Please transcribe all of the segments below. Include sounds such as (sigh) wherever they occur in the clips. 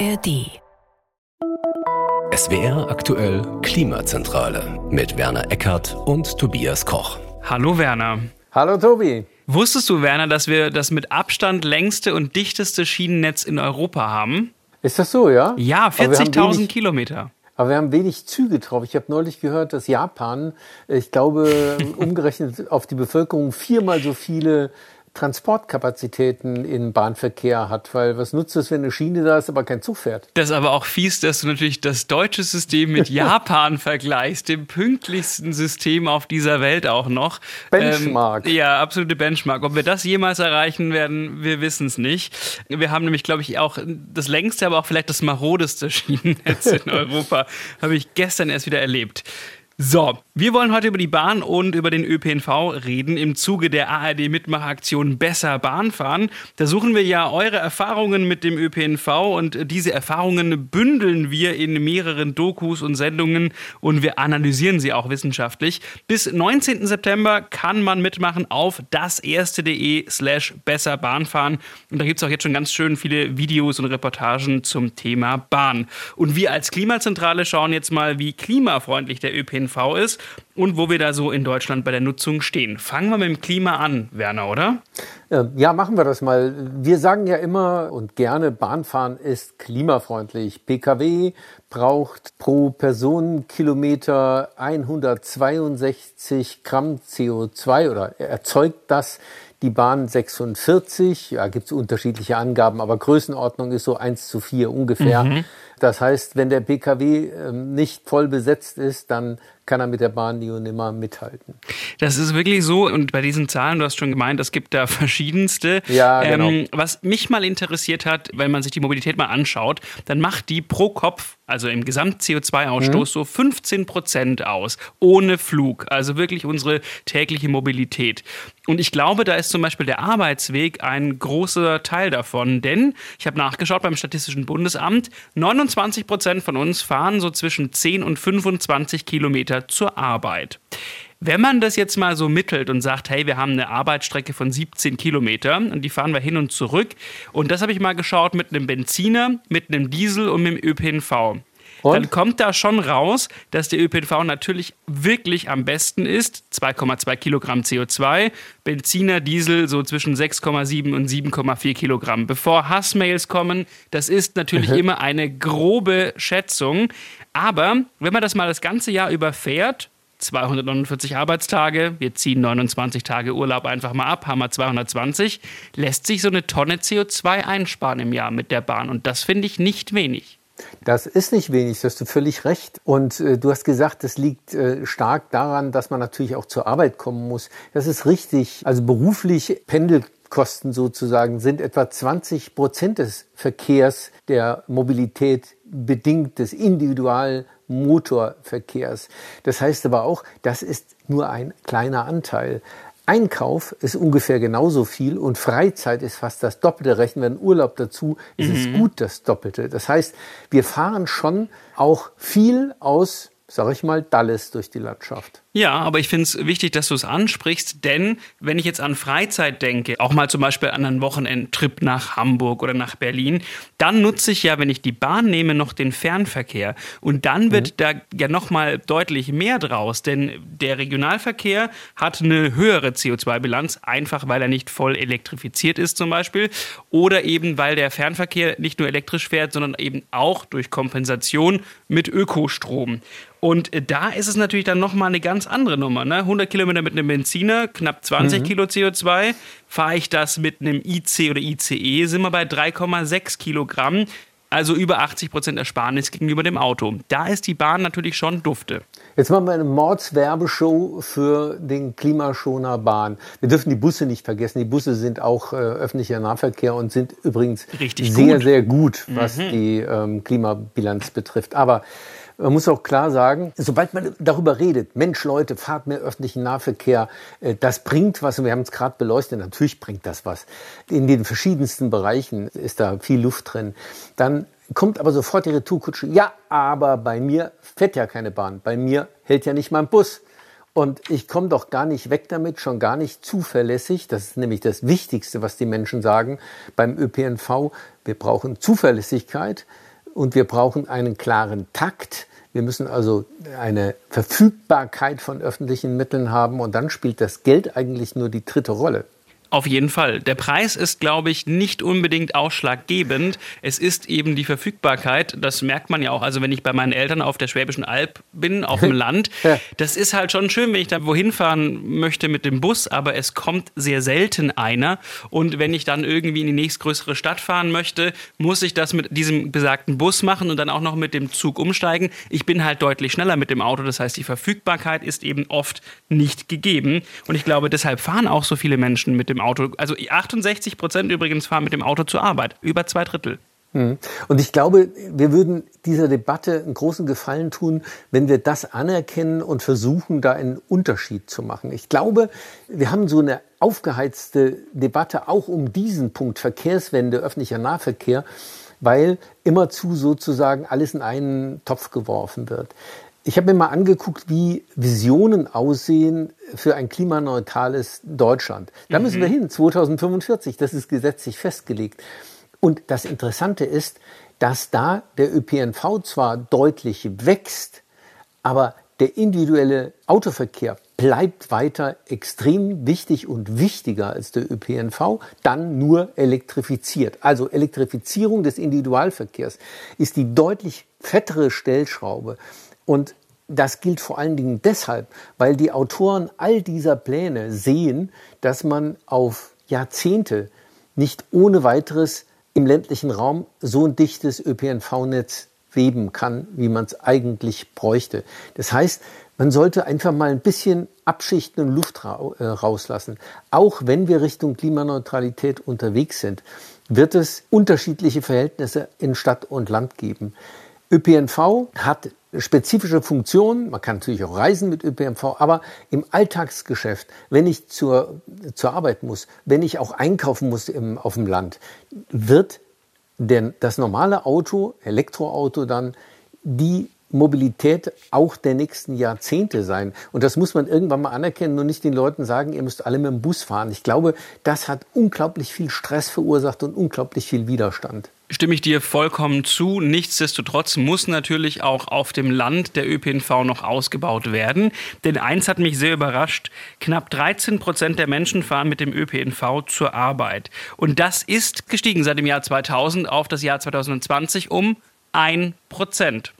ARD. SWR aktuell Klimazentrale mit Werner Eckert und Tobias Koch. Hallo Werner. Hallo Tobi. Wusstest du, Werner, dass wir das mit Abstand längste und dichteste Schienennetz in Europa haben? Ist das so, ja? Ja, 40.000 Kilometer. Aber wir haben wenig Züge drauf. Ich habe neulich gehört, dass Japan, ich glaube, (laughs) umgerechnet auf die Bevölkerung viermal so viele Transportkapazitäten im Bahnverkehr hat, weil was nutzt es, wenn eine Schiene da ist, aber kein Zug fährt? Das ist aber auch fies, dass du natürlich das deutsche System mit (laughs) Japan vergleichst, dem pünktlichsten System auf dieser Welt auch noch. Benchmark. Ähm, ja, absolute Benchmark. Ob wir das jemals erreichen werden, wir wissen es nicht. Wir haben nämlich, glaube ich, auch das längste, aber auch vielleicht das marodeste Schienennetz in (laughs) Europa. Habe ich gestern erst wieder erlebt. So, wir wollen heute über die Bahn und über den ÖPNV reden im Zuge der ARD-Mitmachaktion Besser Bahn fahren. Da suchen wir ja eure Erfahrungen mit dem ÖPNV und diese Erfahrungen bündeln wir in mehreren Dokus und Sendungen und wir analysieren sie auch wissenschaftlich. Bis 19. September kann man mitmachen auf das-erste.de slash besser Bahn fahren und da gibt es auch jetzt schon ganz schön viele Videos und Reportagen zum Thema Bahn. Und wir als Klimazentrale schauen jetzt mal, wie klimafreundlich der ÖPNV ÖPNV ist und wo wir da so in Deutschland bei der Nutzung stehen. Fangen wir mit dem Klima an, Werner, oder? Äh, ja, machen wir das mal. Wir sagen ja immer und gerne, Bahnfahren ist klimafreundlich. Pkw braucht pro Personenkilometer 162 Gramm CO2 oder erzeugt das die Bahn 46, ja, gibt es unterschiedliche Angaben, aber Größenordnung ist so 1 zu 4 ungefähr. Mhm. Das heißt, wenn der Pkw ähm, nicht voll besetzt ist, dann kann er mit der Bahn nie und nimmer mithalten. Das ist wirklich so. Und bei diesen Zahlen, du hast schon gemeint, es gibt da (laughs) verschiedenste. Ja, genau. Ähm, was mich mal interessiert hat, wenn man sich die Mobilität mal anschaut, dann macht die pro Kopf, also im Gesamt-CO2-Ausstoß, mhm. so 15 Prozent aus. Ohne Flug. Also wirklich unsere tägliche Mobilität. Und ich glaube, da ist zum Beispiel der Arbeitsweg ein großer Teil davon. Denn ich habe nachgeschaut beim Statistischen Bundesamt, 29 Prozent von uns fahren so zwischen 10 und 25 Kilometer Kilometer zur Arbeit. Wenn man das jetzt mal so mittelt und sagt, hey, wir haben eine Arbeitsstrecke von 17 Kilometern und die fahren wir hin und zurück. Und das habe ich mal geschaut mit einem Benziner, mit einem Diesel und mit dem ÖPNV. Und? Dann kommt da schon raus, dass der ÖPNV natürlich wirklich am besten ist. 2,2 Kilogramm CO2, Benziner, Diesel so zwischen 6,7 und 7,4 Kilogramm. Bevor Hassmails kommen, das ist natürlich mhm. immer eine grobe Schätzung. Aber wenn man das mal das ganze Jahr überfährt, 249 Arbeitstage, wir ziehen 29 Tage Urlaub einfach mal ab, haben wir 220, lässt sich so eine Tonne CO2 einsparen im Jahr mit der Bahn. Und das finde ich nicht wenig. Das ist nicht wenig, da hast du völlig recht. Und äh, du hast gesagt, das liegt äh, stark daran, dass man natürlich auch zur Arbeit kommen muss. Das ist richtig. Also beruflich Pendelkosten sozusagen sind etwa 20 Prozent des Verkehrs der Mobilität bedingt des Individualmotorverkehrs. Das heißt aber auch, das ist nur ein kleiner Anteil. Einkauf ist ungefähr genauso viel und Freizeit ist fast das Doppelte. Rechnen wir einen Urlaub dazu, ist mhm. es gut das Doppelte. Das heißt, wir fahren schon auch viel aus, sag ich mal, Dalles durch die Landschaft. Ja, aber ich finde es wichtig, dass du es ansprichst, denn wenn ich jetzt an Freizeit denke, auch mal zum Beispiel an einen Wochenendtrip nach Hamburg oder nach Berlin, dann nutze ich ja, wenn ich die Bahn nehme, noch den Fernverkehr. Und dann wird mhm. da ja nochmal deutlich mehr draus, denn der Regionalverkehr hat eine höhere CO2-Bilanz, einfach weil er nicht voll elektrifiziert ist zum Beispiel, oder eben weil der Fernverkehr nicht nur elektrisch fährt, sondern eben auch durch Kompensation mit Ökostrom. Und da ist es natürlich dann nochmal eine ganz andere Nummer. Ne? 100 Kilometer mit einem Benziner, knapp 20 mhm. Kilo CO2. Fahre ich das mit einem IC oder ICE, sind wir bei 3,6 Kilogramm. Also über 80 Prozent Ersparnis gegenüber dem Auto. Da ist die Bahn natürlich schon dufte. Jetzt machen wir eine Mordswerbeshow für den Klimaschoner Bahn. Wir dürfen die Busse nicht vergessen. Die Busse sind auch äh, öffentlicher Nahverkehr und sind übrigens Richtig sehr, gut. sehr gut, was mhm. die ähm, Klimabilanz betrifft. Aber man muss auch klar sagen, sobald man darüber redet, Mensch, Leute, fahrt mehr öffentlichen Nahverkehr, äh, das bringt was und wir haben es gerade beleuchtet, natürlich bringt das was. In den verschiedensten Bereichen ist da viel Luft drin. Dann kommt aber sofort die Retourkutsche, ja, aber bei mir fährt ja keine Bahn, bei mir hält ja nicht mein Bus. Und ich komme doch gar nicht weg damit, schon gar nicht zuverlässig. Das ist nämlich das Wichtigste, was die Menschen sagen beim ÖPNV. Wir brauchen Zuverlässigkeit. Und wir brauchen einen klaren Takt. Wir müssen also eine Verfügbarkeit von öffentlichen Mitteln haben und dann spielt das Geld eigentlich nur die dritte Rolle. Auf jeden Fall. Der Preis ist, glaube ich, nicht unbedingt ausschlaggebend. Es ist eben die Verfügbarkeit. Das merkt man ja auch. Also wenn ich bei meinen Eltern auf der Schwäbischen Alb bin, auf dem (laughs) Land, das ist halt schon schön, wenn ich da wohin fahren möchte mit dem Bus, aber es kommt sehr selten einer. Und wenn ich dann irgendwie in die nächstgrößere Stadt fahren möchte, muss ich das mit diesem besagten Bus machen und dann auch noch mit dem Zug umsteigen. Ich bin halt deutlich schneller mit dem Auto. Das heißt, die Verfügbarkeit ist eben oft nicht gegeben. Und ich glaube, deshalb fahren auch so viele Menschen mit dem Auto. Also 68 Prozent übrigens fahren mit dem Auto zur Arbeit. Über zwei Drittel. Mhm. Und ich glaube, wir würden dieser Debatte einen großen Gefallen tun, wenn wir das anerkennen und versuchen, da einen Unterschied zu machen. Ich glaube, wir haben so eine aufgeheizte Debatte auch um diesen Punkt Verkehrswende, öffentlicher Nahverkehr, weil immerzu sozusagen alles in einen Topf geworfen wird. Ich habe mir mal angeguckt, wie Visionen aussehen für ein klimaneutrales Deutschland. Da müssen wir mhm. hin, 2045, das ist gesetzlich festgelegt. Und das Interessante ist, dass da der ÖPNV zwar deutlich wächst, aber der individuelle Autoverkehr bleibt weiter extrem wichtig und wichtiger als der ÖPNV, dann nur elektrifiziert. Also Elektrifizierung des Individualverkehrs ist die deutlich fettere Stellschraube. Und das gilt vor allen Dingen deshalb, weil die Autoren all dieser Pläne sehen, dass man auf Jahrzehnte nicht ohne weiteres im ländlichen Raum so ein dichtes ÖPNV-Netz weben kann, wie man es eigentlich bräuchte. Das heißt, man sollte einfach mal ein bisschen abschichten und Luft äh, rauslassen. Auch wenn wir Richtung Klimaneutralität unterwegs sind, wird es unterschiedliche Verhältnisse in Stadt und Land geben. ÖPNV hat spezifische Funktionen. Man kann natürlich auch reisen mit ÖPNV, aber im Alltagsgeschäft, wenn ich zur, zur Arbeit muss, wenn ich auch einkaufen muss im, auf dem Land, wird denn das normale Auto, Elektroauto dann die Mobilität auch der nächsten Jahrzehnte sein. Und das muss man irgendwann mal anerkennen und nicht den Leuten sagen, ihr müsst alle mit dem Bus fahren. Ich glaube, das hat unglaublich viel Stress verursacht und unglaublich viel Widerstand stimme ich dir vollkommen zu. Nichtsdestotrotz muss natürlich auch auf dem Land der ÖPNV noch ausgebaut werden. Denn eins hat mich sehr überrascht. Knapp 13 Prozent der Menschen fahren mit dem ÖPNV zur Arbeit. Und das ist gestiegen seit dem Jahr 2000 auf das Jahr 2020 um 1 Prozent.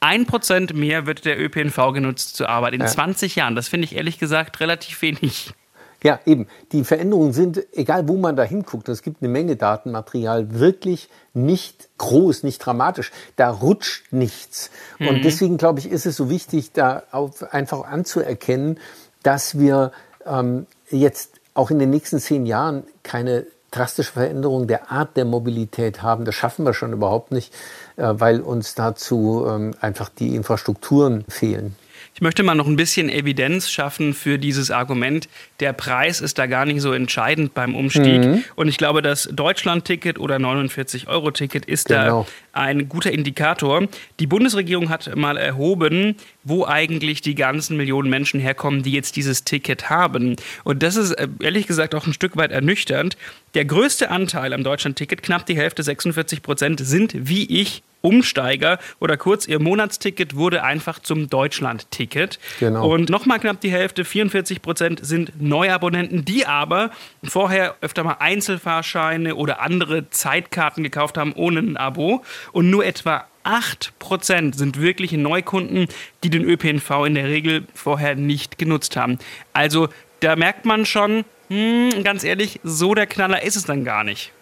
Ein Prozent mehr wird der ÖPNV genutzt zur Arbeit in ja. 20 Jahren. Das finde ich ehrlich gesagt relativ wenig. Ja, eben. Die Veränderungen sind, egal wo man da hinguckt, es gibt eine Menge Datenmaterial, wirklich nicht groß, nicht dramatisch. Da rutscht nichts. Mhm. Und deswegen, glaube ich, ist es so wichtig, da einfach anzuerkennen, dass wir ähm, jetzt auch in den nächsten zehn Jahren keine drastische Veränderung der Art der Mobilität haben. Das schaffen wir schon überhaupt nicht, äh, weil uns dazu ähm, einfach die Infrastrukturen fehlen. Ich möchte mal noch ein bisschen Evidenz schaffen für dieses Argument. Der Preis ist da gar nicht so entscheidend beim Umstieg. Mhm. Und ich glaube, das Deutschland-Ticket oder 49-Euro-Ticket ist genau. da ein guter Indikator. Die Bundesregierung hat mal erhoben, wo eigentlich die ganzen Millionen Menschen herkommen, die jetzt dieses Ticket haben. Und das ist äh, ehrlich gesagt auch ein Stück weit ernüchternd. Der größte Anteil am Deutschland-Ticket, knapp die Hälfte, 46 Prozent, sind wie ich Umsteiger oder kurz ihr Monatsticket wurde einfach zum Deutschland-Ticket. Genau. Und nochmal knapp die Hälfte, 44 Prozent, sind Neuabonnenten, die aber vorher öfter mal Einzelfahrscheine oder andere Zeitkarten gekauft haben ohne ein Abo. Und nur etwa 8 Prozent sind wirkliche Neukunden, die den ÖPNV in der Regel vorher nicht genutzt haben. Also da merkt man schon, hm, ganz ehrlich, so der Knaller ist es dann gar nicht.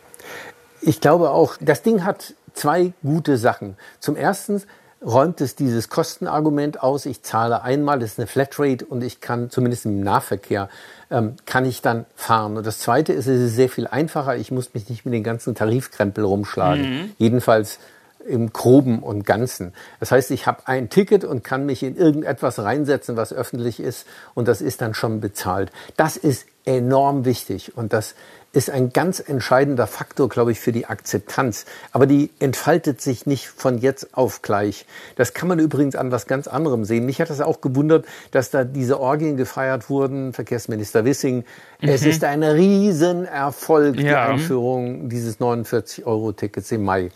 Ich glaube auch, das Ding hat zwei gute Sachen. Zum ersten räumt es dieses Kostenargument aus. Ich zahle einmal, das ist eine Flatrate und ich kann zumindest im Nahverkehr ähm, kann ich dann fahren. Und das Zweite ist, es ist sehr viel einfacher. Ich muss mich nicht mit den ganzen Tarifkrempel rumschlagen. Mhm. Jedenfalls im Groben und Ganzen. Das heißt, ich habe ein Ticket und kann mich in irgendetwas reinsetzen, was öffentlich ist und das ist dann schon bezahlt. Das ist enorm wichtig und das ist ein ganz entscheidender Faktor, glaube ich, für die Akzeptanz. Aber die entfaltet sich nicht von jetzt auf gleich. Das kann man übrigens an was ganz anderem sehen. Mich hat das auch gewundert, dass da diese Orgien gefeiert wurden. Verkehrsminister Wissing. Mhm. Es ist ein Riesenerfolg, ja. die Einführung dieses 49-Euro-Tickets im Mai.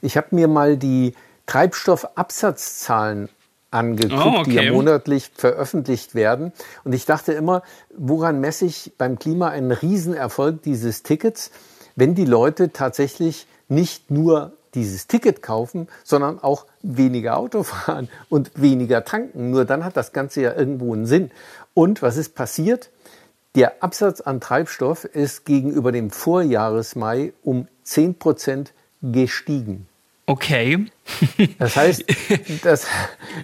Ich habe mir mal die Treibstoffabsatzzahlen angeguckt, oh, okay. die ja monatlich veröffentlicht werden. Und ich dachte immer, woran messe ich beim Klima einen Riesenerfolg dieses Tickets, wenn die Leute tatsächlich nicht nur dieses Ticket kaufen, sondern auch weniger Auto fahren und weniger tanken. Nur dann hat das Ganze ja irgendwo einen Sinn. Und was ist passiert? Der Absatz an Treibstoff ist gegenüber dem Vorjahresmai um 10 Prozent gestiegen. Okay. (laughs) Das heißt, das,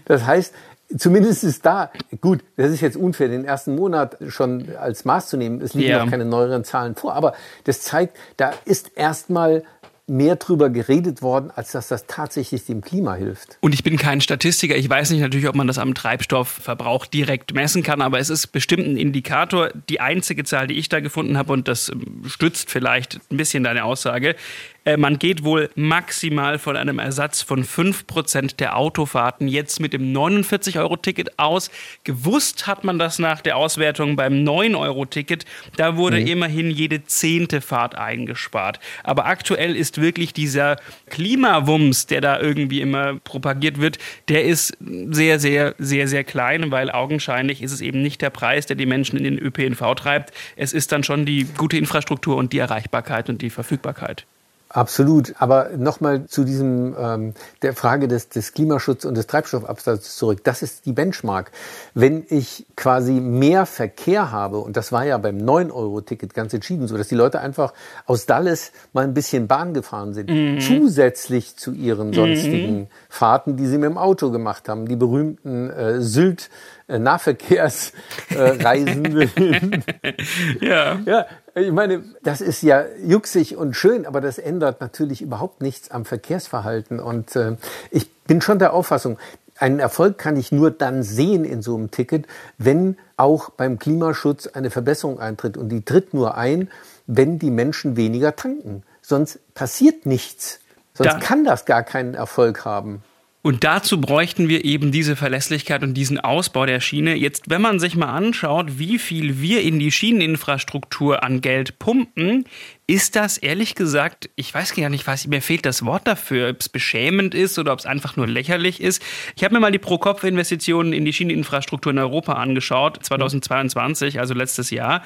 das heißt, zumindest ist da, gut, das ist jetzt unfair, den ersten Monat schon als Maß zu nehmen. Es liegen ja. noch keine neueren Zahlen vor, aber das zeigt, da ist erstmal mehr drüber geredet worden, als dass das tatsächlich dem Klima hilft. Und ich bin kein Statistiker. Ich weiß nicht natürlich, ob man das am Treibstoffverbrauch direkt messen kann, aber es ist bestimmt ein Indikator. Die einzige Zahl, die ich da gefunden habe, und das stützt vielleicht ein bisschen deine Aussage, äh, man geht wohl maximal von einem Ersatz von 5% der Autofahrten jetzt mit dem 49-Euro-Ticket aus. Gewusst hat man das nach der Auswertung beim 9-Euro-Ticket. Da wurde mhm. immerhin jede zehnte Fahrt eingespart. Aber aktuell ist wirklich dieser Klimawumms, der da irgendwie immer propagiert wird, der ist sehr, sehr, sehr, sehr klein, weil augenscheinlich ist es eben nicht der Preis, der die Menschen in den ÖPNV treibt. Es ist dann schon die gute Infrastruktur und die Erreichbarkeit und die Verfügbarkeit. Absolut. Aber nochmal zu diesem ähm, der Frage des, des Klimaschutzes und des Treibstoffabsatzes zurück. Das ist die Benchmark. Wenn ich quasi mehr Verkehr habe, und das war ja beim 9-Euro-Ticket ganz entschieden so, dass die Leute einfach aus Dallas mal ein bisschen Bahn gefahren sind, mhm. zusätzlich zu ihren sonstigen mhm. Fahrten, die sie mit dem Auto gemacht haben, die berühmten äh, Sylt Nahverkehrsreisenden. Äh, (laughs) ja. ja. Ich meine, das ist ja jucksig und schön, aber das ändert natürlich überhaupt nichts am Verkehrsverhalten. Und äh, ich bin schon der Auffassung, einen Erfolg kann ich nur dann sehen in so einem Ticket, wenn auch beim Klimaschutz eine Verbesserung eintritt. Und die tritt nur ein, wenn die Menschen weniger tanken. Sonst passiert nichts. Sonst da, kann das gar keinen Erfolg haben. Und dazu bräuchten wir eben diese Verlässlichkeit und diesen Ausbau der Schiene. Jetzt, wenn man sich mal anschaut, wie viel wir in die Schieneninfrastruktur an Geld pumpen, ist das ehrlich gesagt, ich weiß gar nicht, was, mir fehlt das Wort dafür, ob es beschämend ist oder ob es einfach nur lächerlich ist. Ich habe mir mal die Pro-Kopf-Investitionen in die Schieneninfrastruktur in Europa angeschaut, 2022, also letztes Jahr.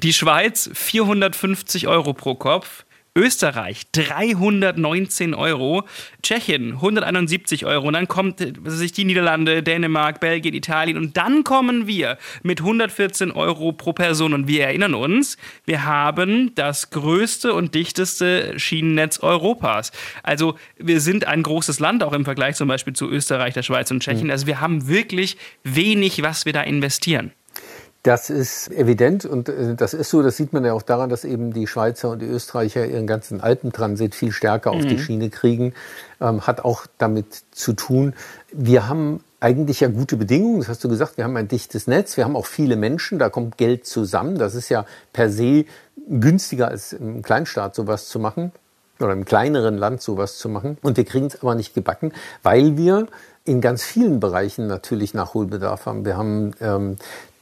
Die Schweiz 450 Euro pro Kopf. Österreich 319 Euro, Tschechien 171 Euro und dann kommt sich die Niederlande, Dänemark, Belgien, Italien und dann kommen wir mit 114 Euro pro Person und wir erinnern uns, wir haben das größte und dichteste Schienennetz Europas. Also wir sind ein großes Land auch im Vergleich zum Beispiel zu Österreich, der Schweiz und Tschechien. Mhm. Also wir haben wirklich wenig, was wir da investieren. Das ist evident und äh, das ist so, das sieht man ja auch daran, dass eben die Schweizer und die Österreicher ihren ganzen Alpentransit viel stärker auf mhm. die Schiene kriegen, ähm, hat auch damit zu tun. Wir haben eigentlich ja gute Bedingungen, das hast du gesagt, wir haben ein dichtes Netz, wir haben auch viele Menschen, da kommt Geld zusammen, das ist ja per se günstiger als im Kleinstaat sowas zu machen oder im kleineren Land sowas zu machen. Und wir kriegen es aber nicht gebacken, weil wir in ganz vielen Bereichen natürlich Nachholbedarf haben. Wir haben ähm,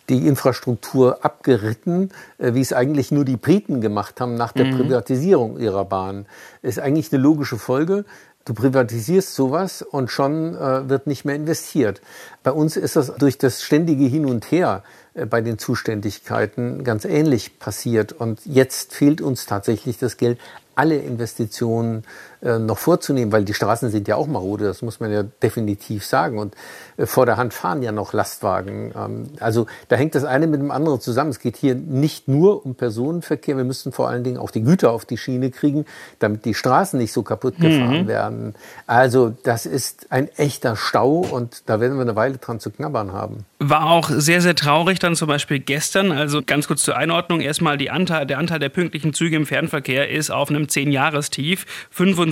die Infrastruktur abgeritten, äh, wie es eigentlich nur die Briten gemacht haben nach der mhm. Privatisierung ihrer Bahn. Ist eigentlich eine logische Folge. Du privatisierst sowas und schon äh, wird nicht mehr investiert. Bei uns ist das durch das ständige Hin und Her äh, bei den Zuständigkeiten ganz ähnlich passiert. Und jetzt fehlt uns tatsächlich das Geld, alle Investitionen äh, noch vorzunehmen, weil die Straßen sind ja auch marode, das muss man ja definitiv sagen. Und äh, vor der Hand fahren ja noch Lastwagen. Ähm, also da hängt das eine mit dem anderen zusammen. Es geht hier nicht nur um Personenverkehr, wir müssen vor allen Dingen auch die Güter auf die Schiene kriegen, damit die Straßen nicht so kaputt gefahren mhm. werden. Also das ist ein echter Stau und da werden wir eine Weile dran zu knabbern haben. War auch sehr, sehr traurig dann zum Beispiel gestern. Also ganz kurz zur Einordnung. Erstmal die Anteil, der Anteil der pünktlichen Züge im Fernverkehr ist auf einem 10-Jahrestief.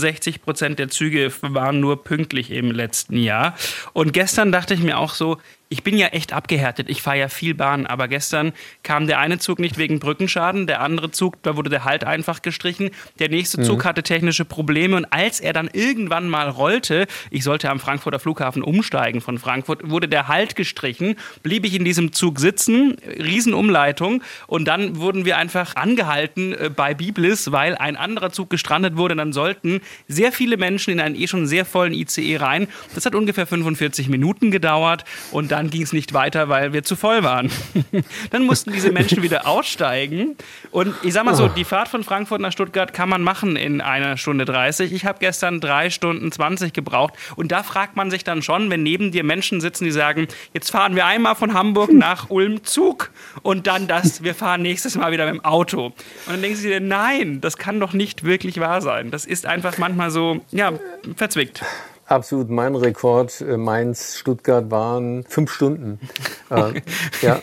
65 Prozent der Züge waren nur pünktlich im letzten Jahr. Und gestern dachte ich mir auch so, ich bin ja echt abgehärtet. Ich fahre ja viel Bahn, aber gestern kam der eine Zug nicht wegen Brückenschaden, der andere Zug, da wurde der Halt einfach gestrichen. Der nächste Zug mhm. hatte technische Probleme und als er dann irgendwann mal rollte, ich sollte am Frankfurter Flughafen umsteigen von Frankfurt, wurde der Halt gestrichen, blieb ich in diesem Zug sitzen, Riesenumleitung und dann wurden wir einfach angehalten äh, bei Biblis, weil ein anderer Zug gestrandet wurde. Dann sollten sehr viele Menschen in einen eh schon sehr vollen ICE rein. Das hat ungefähr 45 Minuten gedauert und dann ging es nicht weiter, weil wir zu voll waren. (laughs) dann mussten diese Menschen wieder aussteigen. Und ich sag mal so, die Fahrt von Frankfurt nach Stuttgart kann man machen in einer Stunde 30. Ich habe gestern drei Stunden 20 gebraucht. Und da fragt man sich dann schon, wenn neben dir Menschen sitzen, die sagen, jetzt fahren wir einmal von Hamburg (laughs) nach Ulm Zug und dann das, wir fahren nächstes Mal wieder mit dem Auto. Und dann denken sie dir, nein, das kann doch nicht wirklich wahr sein. Das ist einfach manchmal so, ja, verzwickt. Absolut mein Rekord. Äh, Mainz, Stuttgart waren fünf Stunden. (laughs) Äh, ja.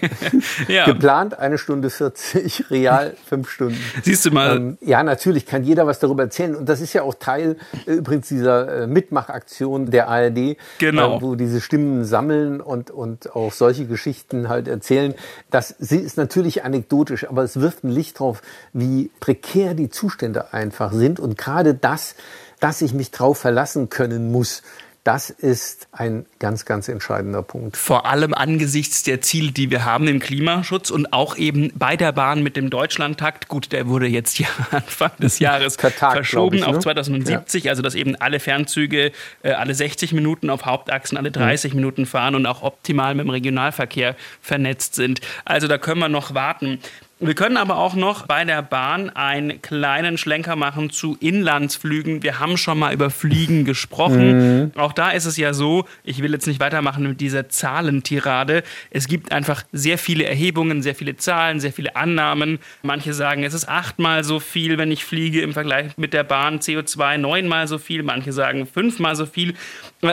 ja. Geplant eine Stunde 40, (laughs) real fünf Stunden. Siehst du mal. Ähm, ja, natürlich kann jeder was darüber erzählen. Und das ist ja auch Teil äh, übrigens dieser äh, Mitmachaktion der ARD, genau. Äh, wo diese Stimmen sammeln und, und auch solche Geschichten halt erzählen. Das ist natürlich anekdotisch, aber es wirft ein Licht drauf, wie prekär die Zustände einfach sind. Und gerade das, dass ich mich drauf verlassen können muss. Das ist ein ganz, ganz entscheidender Punkt. Vor allem angesichts der Ziele, die wir haben im Klimaschutz und auch eben bei der Bahn mit dem Deutschlandtakt. Gut, der wurde jetzt ja (laughs) Anfang des Jahres Vertagt, verschoben ich, ne? auf 2070, ja. also dass eben alle Fernzüge äh, alle 60 Minuten auf Hauptachsen, alle 30 mhm. Minuten fahren und auch optimal mit dem Regionalverkehr vernetzt sind. Also da können wir noch warten. Wir können aber auch noch bei der Bahn einen kleinen Schlenker machen zu Inlandsflügen. Wir haben schon mal über Fliegen gesprochen. Mhm. Auch da ist es ja so, ich will jetzt nicht weitermachen mit dieser Zahlentirade. Es gibt einfach sehr viele Erhebungen, sehr viele Zahlen, sehr viele Annahmen. Manche sagen, es ist achtmal so viel, wenn ich fliege im Vergleich mit der Bahn. CO2 neunmal so viel. Manche sagen fünfmal so viel.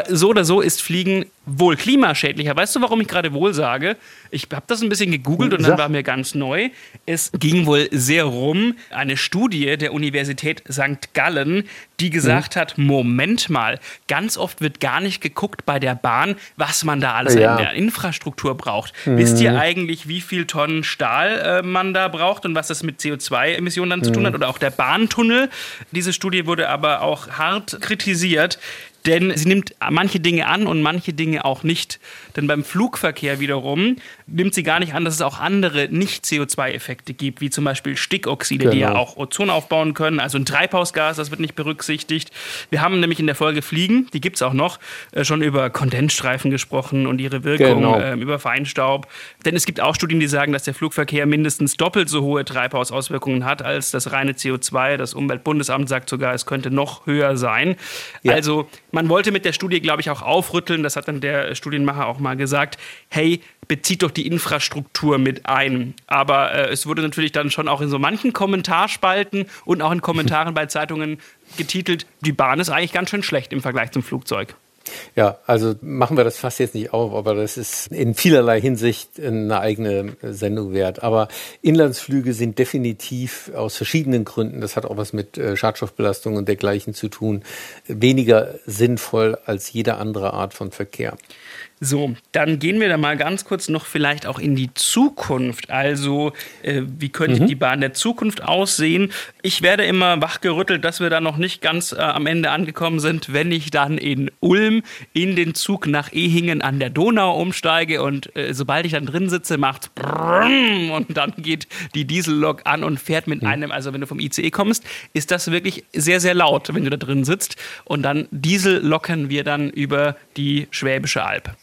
So oder so ist Fliegen wohl klimaschädlicher. Weißt du, warum ich gerade wohl sage? Ich habe das ein bisschen gegoogelt und dann war mir ganz neu. Es ging wohl sehr rum, eine Studie der Universität St. Gallen, die gesagt mhm. hat, Moment mal, ganz oft wird gar nicht geguckt bei der Bahn, was man da alles ja. in der Infrastruktur braucht. Mhm. Wisst ihr eigentlich, wie viel Tonnen Stahl äh, man da braucht und was das mit CO2-Emissionen dann mhm. zu tun hat? Mhm. Oder auch der Bahntunnel. Diese Studie wurde aber auch hart kritisiert. Denn sie nimmt manche Dinge an und manche Dinge auch nicht. Denn beim Flugverkehr wiederum nimmt sie gar nicht an, dass es auch andere Nicht-CO2-Effekte gibt, wie zum Beispiel Stickoxide, genau. die ja genau. auch Ozon aufbauen können. Also ein Treibhausgas, das wird nicht berücksichtigt. Wir haben nämlich in der Folge Fliegen, die gibt es auch noch, äh, schon über Kondensstreifen gesprochen und ihre Wirkung, genau. äh, über Feinstaub. Denn es gibt auch Studien, die sagen, dass der Flugverkehr mindestens doppelt so hohe Treibhausauswirkungen hat als das reine CO2. Das Umweltbundesamt sagt sogar, es könnte noch höher sein. Ja. Also man wollte mit der Studie, glaube ich, auch aufrütteln, das hat dann der Studienmacher auch mal gesagt, hey, bezieht doch die Infrastruktur mit ein. Aber äh, es wurde natürlich dann schon auch in so manchen Kommentarspalten und auch in Kommentaren bei Zeitungen getitelt, die Bahn ist eigentlich ganz schön schlecht im Vergleich zum Flugzeug. Ja, also machen wir das fast jetzt nicht auf, aber das ist in vielerlei Hinsicht eine eigene Sendung wert. Aber Inlandsflüge sind definitiv aus verschiedenen Gründen, das hat auch was mit äh, Schadstoffbelastung und dergleichen zu tun, weniger sinnvoll als jede andere Art von Verkehr. So, dann gehen wir da mal ganz kurz noch vielleicht auch in die Zukunft. Also, äh, wie könnte mhm. die Bahn der Zukunft aussehen? Ich werde immer wachgerüttelt, dass wir da noch nicht ganz äh, am Ende angekommen sind, wenn ich dann in Ulm in den Zug nach Ehingen an der Donau umsteige und äh, sobald ich dann drin sitze, macht und dann geht die Diesellok an und fährt mit mhm. einem, also wenn du vom ICE kommst, ist das wirklich sehr, sehr laut, wenn du da drin sitzt. Und dann Diesel locken wir dann über die Schwäbische Alb.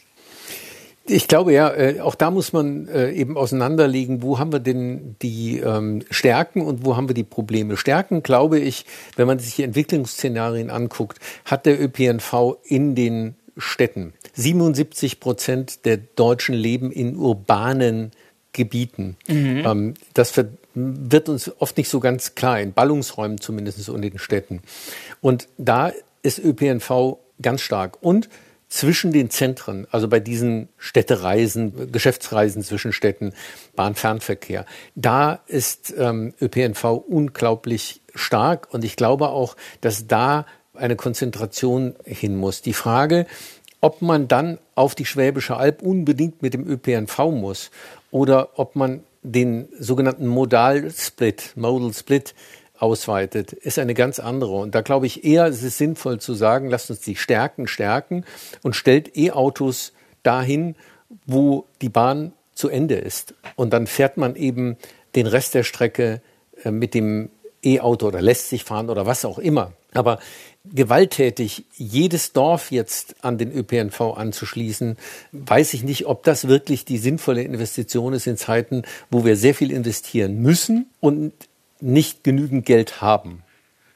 Ich glaube ja, äh, auch da muss man äh, eben auseinanderlegen, wo haben wir denn die ähm, Stärken und wo haben wir die Probleme. Stärken, glaube ich, wenn man sich die Entwicklungsszenarien anguckt, hat der ÖPNV in den Städten. 77 Prozent der Deutschen leben in urbanen Gebieten. Mhm. Ähm, das wird uns oft nicht so ganz klar, in Ballungsräumen zumindest und in den Städten. Und da ist ÖPNV ganz stark. Und zwischen den Zentren, also bei diesen Städtereisen, Geschäftsreisen zwischen Städten, Bahnfernverkehr, da ist ähm, ÖPNV unglaublich stark und ich glaube auch, dass da eine Konzentration hin muss. Die Frage, ob man dann auf die Schwäbische Alb unbedingt mit dem ÖPNV muss oder ob man den sogenannten Modal-Split, Modal-Split ausweitet, ist eine ganz andere. Und da glaube ich eher, es ist sinnvoll zu sagen, lasst uns die Stärken stärken und stellt E-Autos dahin, wo die Bahn zu Ende ist. Und dann fährt man eben den Rest der Strecke äh, mit dem E-Auto oder lässt sich fahren oder was auch immer. Aber gewalttätig jedes Dorf jetzt an den ÖPNV anzuschließen, weiß ich nicht, ob das wirklich die sinnvolle Investition ist in Zeiten, wo wir sehr viel investieren müssen und nicht genügend Geld haben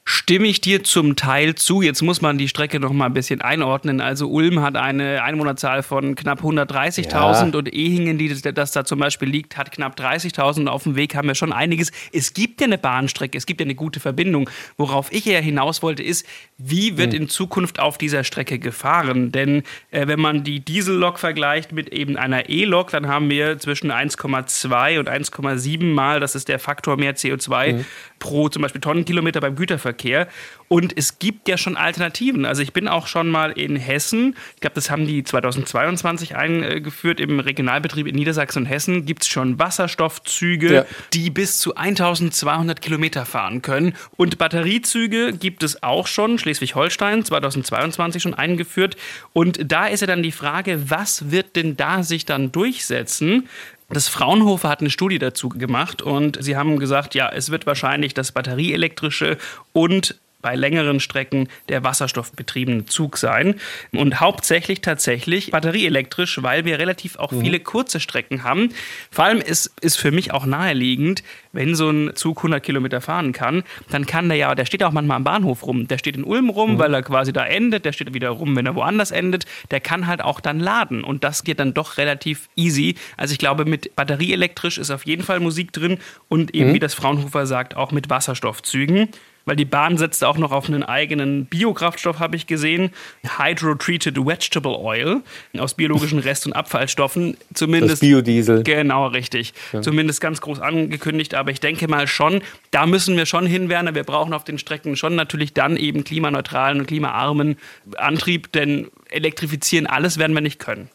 stimme ich dir zum Teil zu. Jetzt muss man die Strecke noch mal ein bisschen einordnen. Also Ulm hat eine Einwohnerzahl von knapp 130.000 ja. und Ehingen, die das, das, da zum Beispiel liegt, hat knapp 30.000. Auf dem Weg haben wir schon einiges. Es gibt ja eine Bahnstrecke, es gibt ja eine gute Verbindung. Worauf ich eher hinaus wollte, ist, wie wird hm. in Zukunft auf dieser Strecke gefahren? Denn äh, wenn man die Diesellok vergleicht mit eben einer E-Lok, dann haben wir zwischen 1,2 und 1,7 Mal, das ist der Faktor mehr CO2 hm. pro zum Beispiel Tonnenkilometer beim Güterverkehr Verkehr. Und es gibt ja schon Alternativen. Also ich bin auch schon mal in Hessen, ich glaube, das haben die 2022 eingeführt, im Regionalbetrieb in Niedersachsen und Hessen gibt es schon Wasserstoffzüge, ja. die bis zu 1200 Kilometer fahren können. Und Batteriezüge gibt es auch schon, Schleswig-Holstein 2022 schon eingeführt. Und da ist ja dann die Frage, was wird denn da sich dann durchsetzen? Das Fraunhofer hat eine Studie dazu gemacht und sie haben gesagt, ja, es wird wahrscheinlich das batterieelektrische und bei längeren Strecken der wasserstoffbetriebene Zug sein. Und hauptsächlich tatsächlich batterieelektrisch, weil wir relativ auch mhm. viele kurze Strecken haben. Vor allem ist, ist für mich auch naheliegend, wenn so ein Zug 100 Kilometer fahren kann, dann kann der ja, der steht auch manchmal am Bahnhof rum. Der steht in Ulm rum, mhm. weil er quasi da endet. Der steht wieder rum, wenn er woanders endet. Der kann halt auch dann laden. Und das geht dann doch relativ easy. Also ich glaube, mit batterieelektrisch ist auf jeden Fall Musik drin und eben, mhm. wie das Fraunhofer sagt, auch mit Wasserstoffzügen weil die Bahn setzt auch noch auf einen eigenen Biokraftstoff, habe ich gesehen. Hydro-Treated Vegetable Oil aus biologischen (laughs) Rest- und Abfallstoffen. Zumindest. Das Biodiesel. Genau, richtig. Ja. Zumindest ganz groß angekündigt. Aber ich denke mal schon, da müssen wir schon hin, Werner. Wir brauchen auf den Strecken schon natürlich dann eben klimaneutralen und klimaarmen Antrieb, denn elektrifizieren alles werden wir nicht können.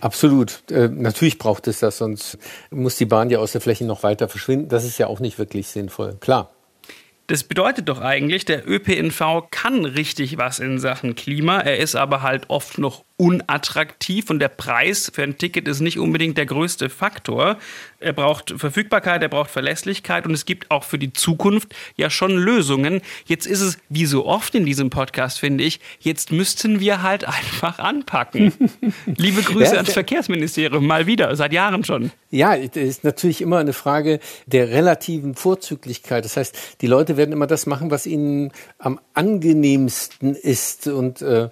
Absolut. Äh, natürlich braucht es das, sonst muss die Bahn ja aus der Fläche noch weiter verschwinden. Das ist ja auch nicht wirklich sinnvoll. Klar. Das bedeutet doch eigentlich, der ÖPNV kann richtig was in Sachen Klima. Er ist aber halt oft noch unattraktiv und der Preis für ein Ticket ist nicht unbedingt der größte Faktor. Er braucht Verfügbarkeit, er braucht Verlässlichkeit und es gibt auch für die Zukunft ja schon Lösungen. Jetzt ist es, wie so oft in diesem Podcast, finde ich, jetzt müssten wir halt (laughs) einfach anpacken. Liebe Grüße ans Verkehrsministerium, mal wieder, seit Jahren schon. Ja, das ist natürlich immer eine Frage der relativen Vorzüglichkeit. Das heißt, die Leute werden immer das machen, was ihnen am angenehmsten ist und äh,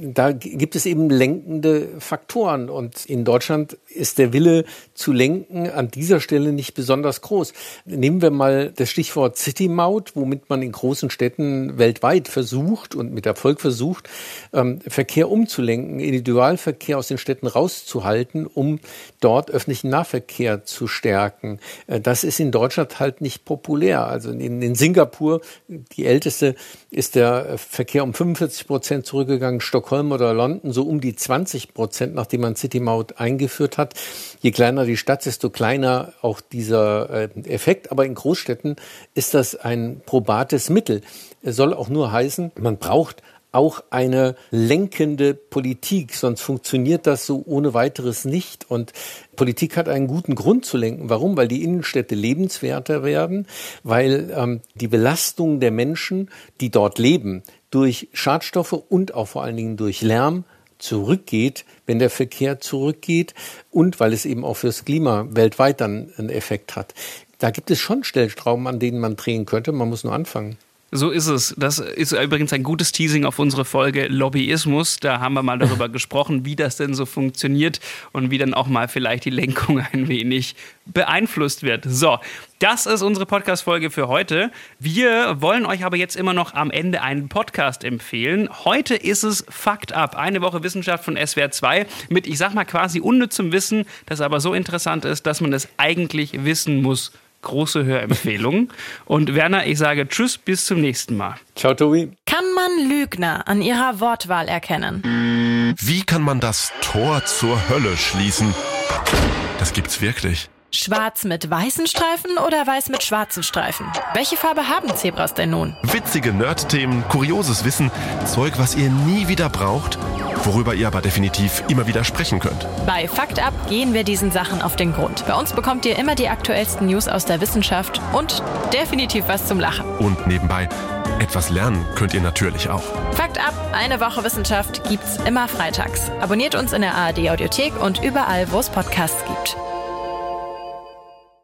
da gibt es eben lenkende Faktoren. Und in Deutschland ist der Wille zu lenken an dieser Stelle nicht besonders groß. Nehmen wir mal das Stichwort City Maut, womit man in großen Städten weltweit versucht und mit Erfolg versucht, ähm, Verkehr umzulenken, Individualverkehr aus den Städten rauszuhalten, um dort öffentlichen Nahverkehr zu stärken. Äh, das ist in Deutschland halt nicht populär. Also in, in Singapur, die älteste, ist der Verkehr um 45 Prozent zurückgegangen. Stockholm oder London so um die 20 Prozent, nachdem man City Maut eingeführt hat. Je kleiner die Stadt, desto kleiner auch dieser äh, Effekt. Aber in Großstädten ist das ein probates Mittel. Es soll auch nur heißen, man braucht auch eine lenkende Politik, sonst funktioniert das so ohne weiteres nicht. Und Politik hat einen guten Grund zu lenken. Warum? Weil die Innenstädte lebenswerter werden, weil ähm, die Belastung der Menschen, die dort leben, durch Schadstoffe und auch vor allen Dingen durch Lärm zurückgeht, wenn der Verkehr zurückgeht und weil es eben auch fürs Klima weltweit dann einen Effekt hat. Da gibt es schon Stellstrauben, an denen man drehen könnte. Man muss nur anfangen. So ist es. Das ist übrigens ein gutes Teasing auf unsere Folge Lobbyismus. Da haben wir mal darüber (laughs) gesprochen, wie das denn so funktioniert und wie dann auch mal vielleicht die Lenkung ein wenig beeinflusst wird. So, das ist unsere Podcast-Folge für heute. Wir wollen euch aber jetzt immer noch am Ende einen Podcast empfehlen. Heute ist es Fakt Up, eine Woche Wissenschaft von SWR 2 mit, ich sag mal, quasi unnützem Wissen, das aber so interessant ist, dass man es eigentlich wissen muss große Hörempfehlung. Und Werner, ich sage Tschüss, bis zum nächsten Mal. Ciao, Tobi. Kann man Lügner an ihrer Wortwahl erkennen? Wie kann man das Tor zur Hölle schließen? Das gibt's wirklich. Schwarz mit weißen Streifen oder weiß mit schwarzen Streifen? Welche Farbe haben Zebras denn nun? Witzige Nerd-Themen, kurioses Wissen, Zeug, was ihr nie wieder braucht, worüber ihr aber definitiv immer wieder sprechen könnt. Bei Fakt Up gehen wir diesen Sachen auf den Grund. Bei uns bekommt ihr immer die aktuellsten News aus der Wissenschaft und definitiv was zum Lachen. Und nebenbei, etwas lernen könnt ihr natürlich auch. Fakt Up, eine Woche Wissenschaft gibt's immer freitags. Abonniert uns in der ARD Audiothek und überall, wo es Podcasts gibt.